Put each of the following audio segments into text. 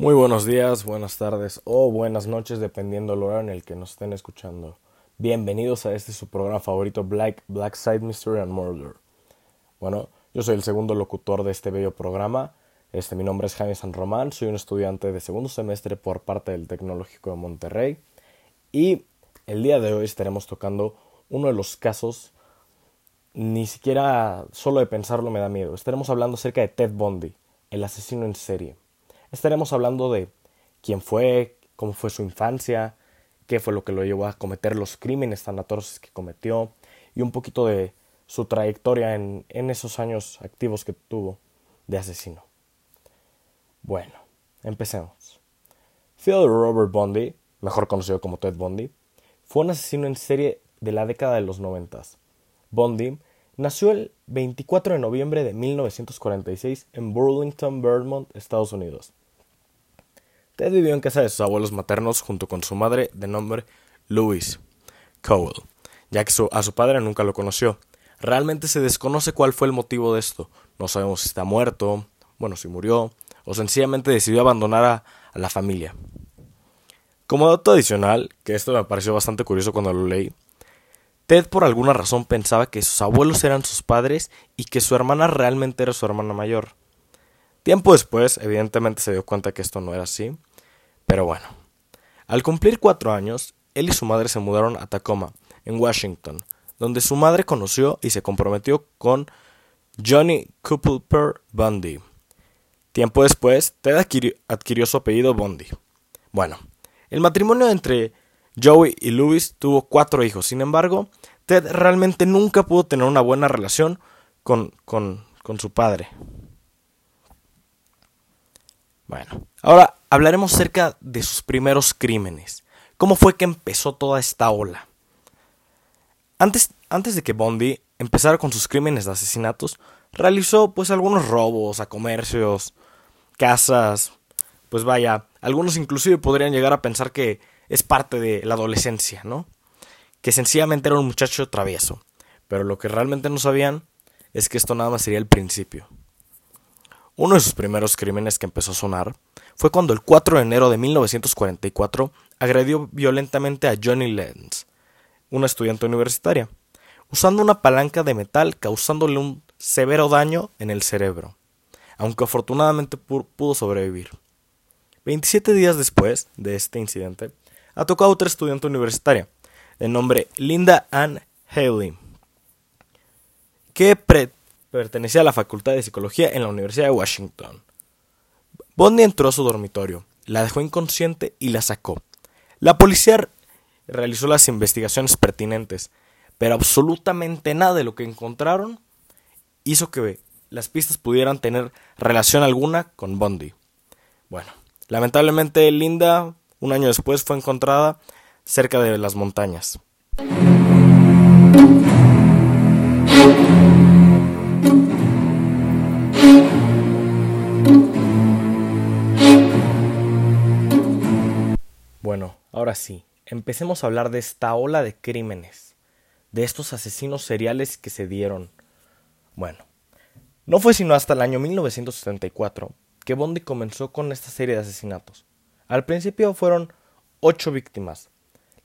Muy buenos días, buenas tardes o buenas noches, dependiendo del horario en el que nos estén escuchando. Bienvenidos a este su programa favorito, Black, Black Side Mystery and Murder. Bueno, yo soy el segundo locutor de este bello programa. Este, mi nombre es Jaime San Román, soy un estudiante de segundo semestre por parte del Tecnológico de Monterrey. Y el día de hoy estaremos tocando uno de los casos, ni siquiera solo de pensarlo me da miedo. Estaremos hablando acerca de Ted Bundy, el asesino en serie. Estaremos hablando de quién fue, cómo fue su infancia, qué fue lo que lo llevó a cometer los crímenes tan atroces que cometió y un poquito de su trayectoria en, en esos años activos que tuvo de asesino. Bueno, empecemos. Theodore Robert Bundy, mejor conocido como Ted Bundy, fue un asesino en serie de la década de los noventas. Bundy nació el 24 de noviembre de 1946 en Burlington, Vermont, Estados Unidos. Ted vivió en casa de sus abuelos maternos junto con su madre de nombre Louise Cowell, ya que a su padre nunca lo conoció. Realmente se desconoce cuál fue el motivo de esto. No sabemos si está muerto, bueno, si murió, o sencillamente decidió abandonar a, a la familia. Como dato adicional, que esto me pareció bastante curioso cuando lo leí, Ted por alguna razón pensaba que sus abuelos eran sus padres y que su hermana realmente era su hermana mayor. Tiempo después, evidentemente se dio cuenta que esto no era así, pero bueno. Al cumplir cuatro años, él y su madre se mudaron a Tacoma, en Washington, donde su madre conoció y se comprometió con Johnny Cooper Bundy. Tiempo después, Ted adquirió, su apellido Bundy. Bueno, el matrimonio entre Joey y Louis tuvo cuatro hijos. Sin embargo, Ted realmente nunca pudo tener una buena relación con, con, con su padre. Bueno, ahora hablaremos acerca de sus primeros crímenes. ¿Cómo fue que empezó toda esta ola? Antes, antes de que Bondi empezara con sus crímenes de asesinatos, realizó pues algunos robos a comercios, casas, pues vaya, algunos inclusive podrían llegar a pensar que es parte de la adolescencia, ¿no? Que sencillamente era un muchacho travieso. Pero lo que realmente no sabían es que esto nada más sería el principio. Uno de sus primeros crímenes que empezó a sonar fue cuando el 4 de enero de 1944 agredió violentamente a Johnny Lenz, una estudiante universitaria, usando una palanca de metal causándole un severo daño en el cerebro, aunque afortunadamente pudo sobrevivir. 27 días después de este incidente, atacó a otra estudiante universitaria, de nombre Linda Ann Haley, que pertenecía a la Facultad de Psicología en la Universidad de Washington. Bondi entró a su dormitorio, la dejó inconsciente y la sacó. La policía realizó las investigaciones pertinentes, pero absolutamente nada de lo que encontraron hizo que las pistas pudieran tener relación alguna con Bondi. Bueno, lamentablemente Linda, un año después, fue encontrada cerca de las montañas. Bueno, ahora sí, empecemos a hablar de esta ola de crímenes, de estos asesinos seriales que se dieron. Bueno, no fue sino hasta el año 1974 que Bondi comenzó con esta serie de asesinatos. Al principio fueron ocho víctimas,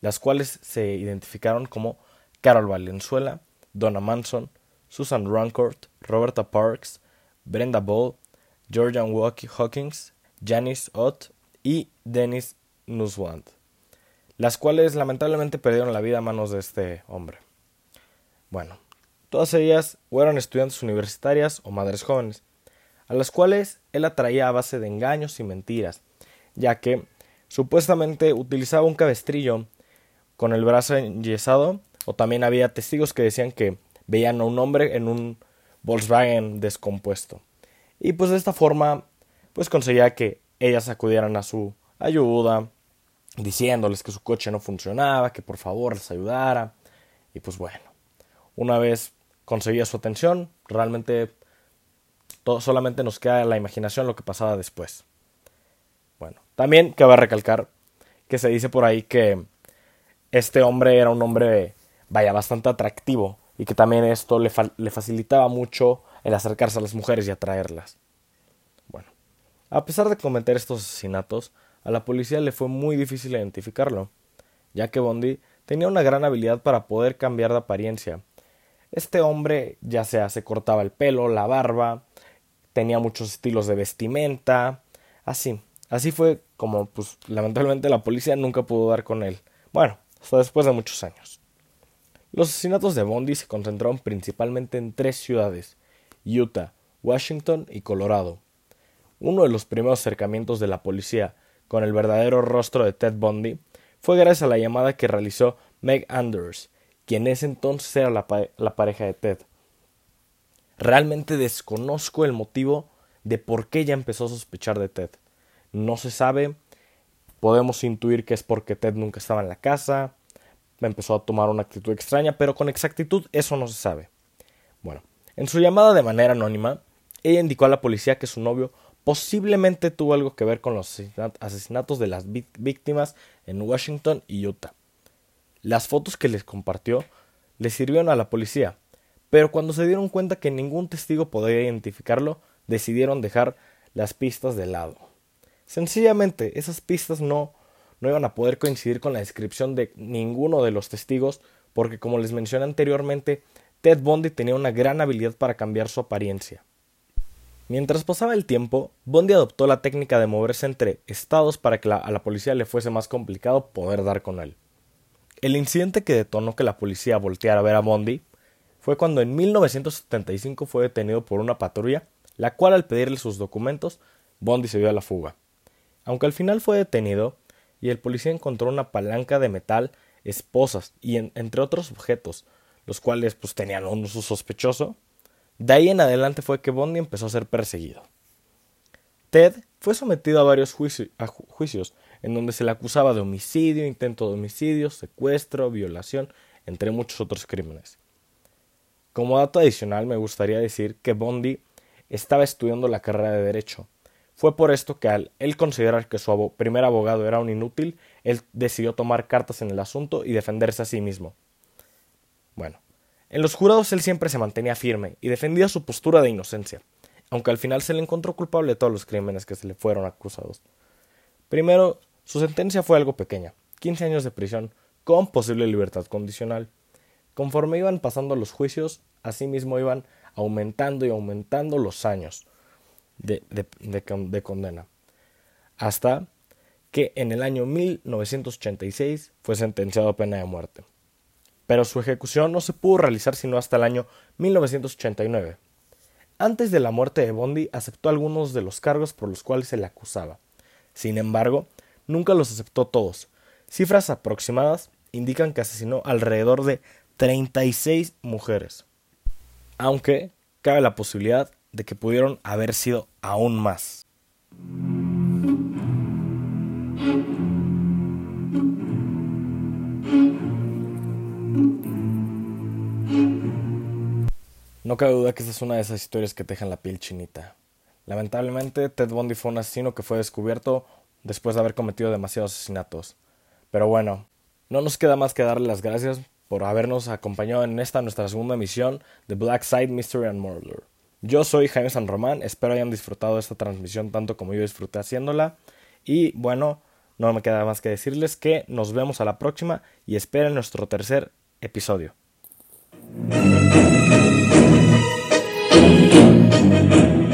las cuales se identificaron como Carol Valenzuela, Donna Manson, Susan Rancourt, Roberta Parks, Brenda Ball, Georgian Hawkins, Janice Ott y Dennis Nuswand, las cuales lamentablemente perdieron la vida a manos de este hombre. Bueno, todas ellas eran estudiantes universitarias o madres jóvenes, a las cuales él atraía a base de engaños y mentiras, ya que supuestamente utilizaba un cabestrillo con el brazo enyesado, o también había testigos que decían que veían a un hombre en un Volkswagen descompuesto. Y pues de esta forma, pues conseguía que ellas acudieran a su ayuda, diciéndoles que su coche no funcionaba, que por favor les ayudara. Y pues bueno, una vez conseguía su atención, realmente todo, solamente nos queda la imaginación lo que pasaba después. Bueno, también cabe recalcar que se dice por ahí que este hombre era un hombre, vaya, bastante atractivo y que también esto le facilitaba mucho el acercarse a las mujeres y atraerlas. Bueno, A pesar de cometer estos asesinatos, a la policía le fue muy difícil identificarlo, ya que Bondi tenía una gran habilidad para poder cambiar de apariencia. Este hombre ya sea se cortaba el pelo, la barba, tenía muchos estilos de vestimenta, así. Así fue como, pues, lamentablemente la policía nunca pudo dar con él. Bueno, hasta después de muchos años. Los asesinatos de Bondi se concentraron principalmente en tres ciudades, Utah, Washington y Colorado. Uno de los primeros acercamientos de la policía con el verdadero rostro de Ted Bundy fue gracias a la llamada que realizó Meg Anders, quien ese entonces era la, la pareja de Ted. Realmente desconozco el motivo de por qué ella empezó a sospechar de Ted. No se sabe, podemos intuir que es porque Ted nunca estaba en la casa, empezó a tomar una actitud extraña, pero con exactitud eso no se sabe. Bueno, en su llamada de manera anónima, ella indicó a la policía que su novio posiblemente tuvo algo que ver con los asesinatos de las víctimas en Washington y Utah. Las fotos que les compartió le sirvieron a la policía, pero cuando se dieron cuenta que ningún testigo podía identificarlo, decidieron dejar las pistas de lado. Sencillamente, esas pistas no, no iban a poder coincidir con la descripción de ninguno de los testigos, porque como les mencioné anteriormente, Ted Bundy tenía una gran habilidad para cambiar su apariencia. Mientras pasaba el tiempo, Bundy adoptó la técnica de moverse entre estados para que a la policía le fuese más complicado poder dar con él. El incidente que detonó que la policía volteara a ver a Bondi fue cuando en 1975 fue detenido por una patrulla, la cual al pedirle sus documentos, Bondi se dio a la fuga. Aunque al final fue detenido, y el policía encontró una palanca de metal, esposas y entre otros objetos, los cuales pues tenían un uso sospechoso, de ahí en adelante fue que Bondi empezó a ser perseguido. Ted fue sometido a varios juicios en donde se le acusaba de homicidio, intento de homicidio, secuestro, violación, entre muchos otros crímenes. Como dato adicional, me gustaría decir que Bondi estaba estudiando la carrera de Derecho. Fue por esto que al él considerar que su primer abogado era un inútil, él decidió tomar cartas en el asunto y defenderse a sí mismo. Bueno, en los jurados él siempre se mantenía firme y defendía su postura de inocencia, aunque al final se le encontró culpable de todos los crímenes que se le fueron acusados. Primero, su sentencia fue algo pequeña, 15 años de prisión, con posible libertad condicional. Conforme iban pasando los juicios, asimismo iban aumentando y aumentando los años de, de, condena. Hasta que en el año 1986 fue sentenciado a pena de muerte. Pero su ejecución no se pudo realizar sino hasta el año 1989. Antes de la muerte de Bondi aceptó algunos de los cargos por los cuales se le acusaba. Sin embargo, nunca los aceptó todos. Cifras aproximadas indican que asesinó alrededor de 36 mujeres. Aunque cabe la posibilidad de que pudieron haber sido aún más. No cabe duda que esta es una de esas historias que te dejan la piel chinita. Lamentablemente, Ted Bundy fue un asesino que fue descubierto después de haber cometido demasiados asesinatos. Pero bueno, no nos queda más que darle las gracias por habernos acompañado en esta nuestra segunda emisión de Black Side Mystery and Murder. Yo soy Jaime San Román, espero hayan disfrutado esta transmisión tanto como yo disfruté haciéndola. Y bueno, no me queda más que decirles que nos vemos a la próxima y esperen nuestro tercer episodio. Thank you.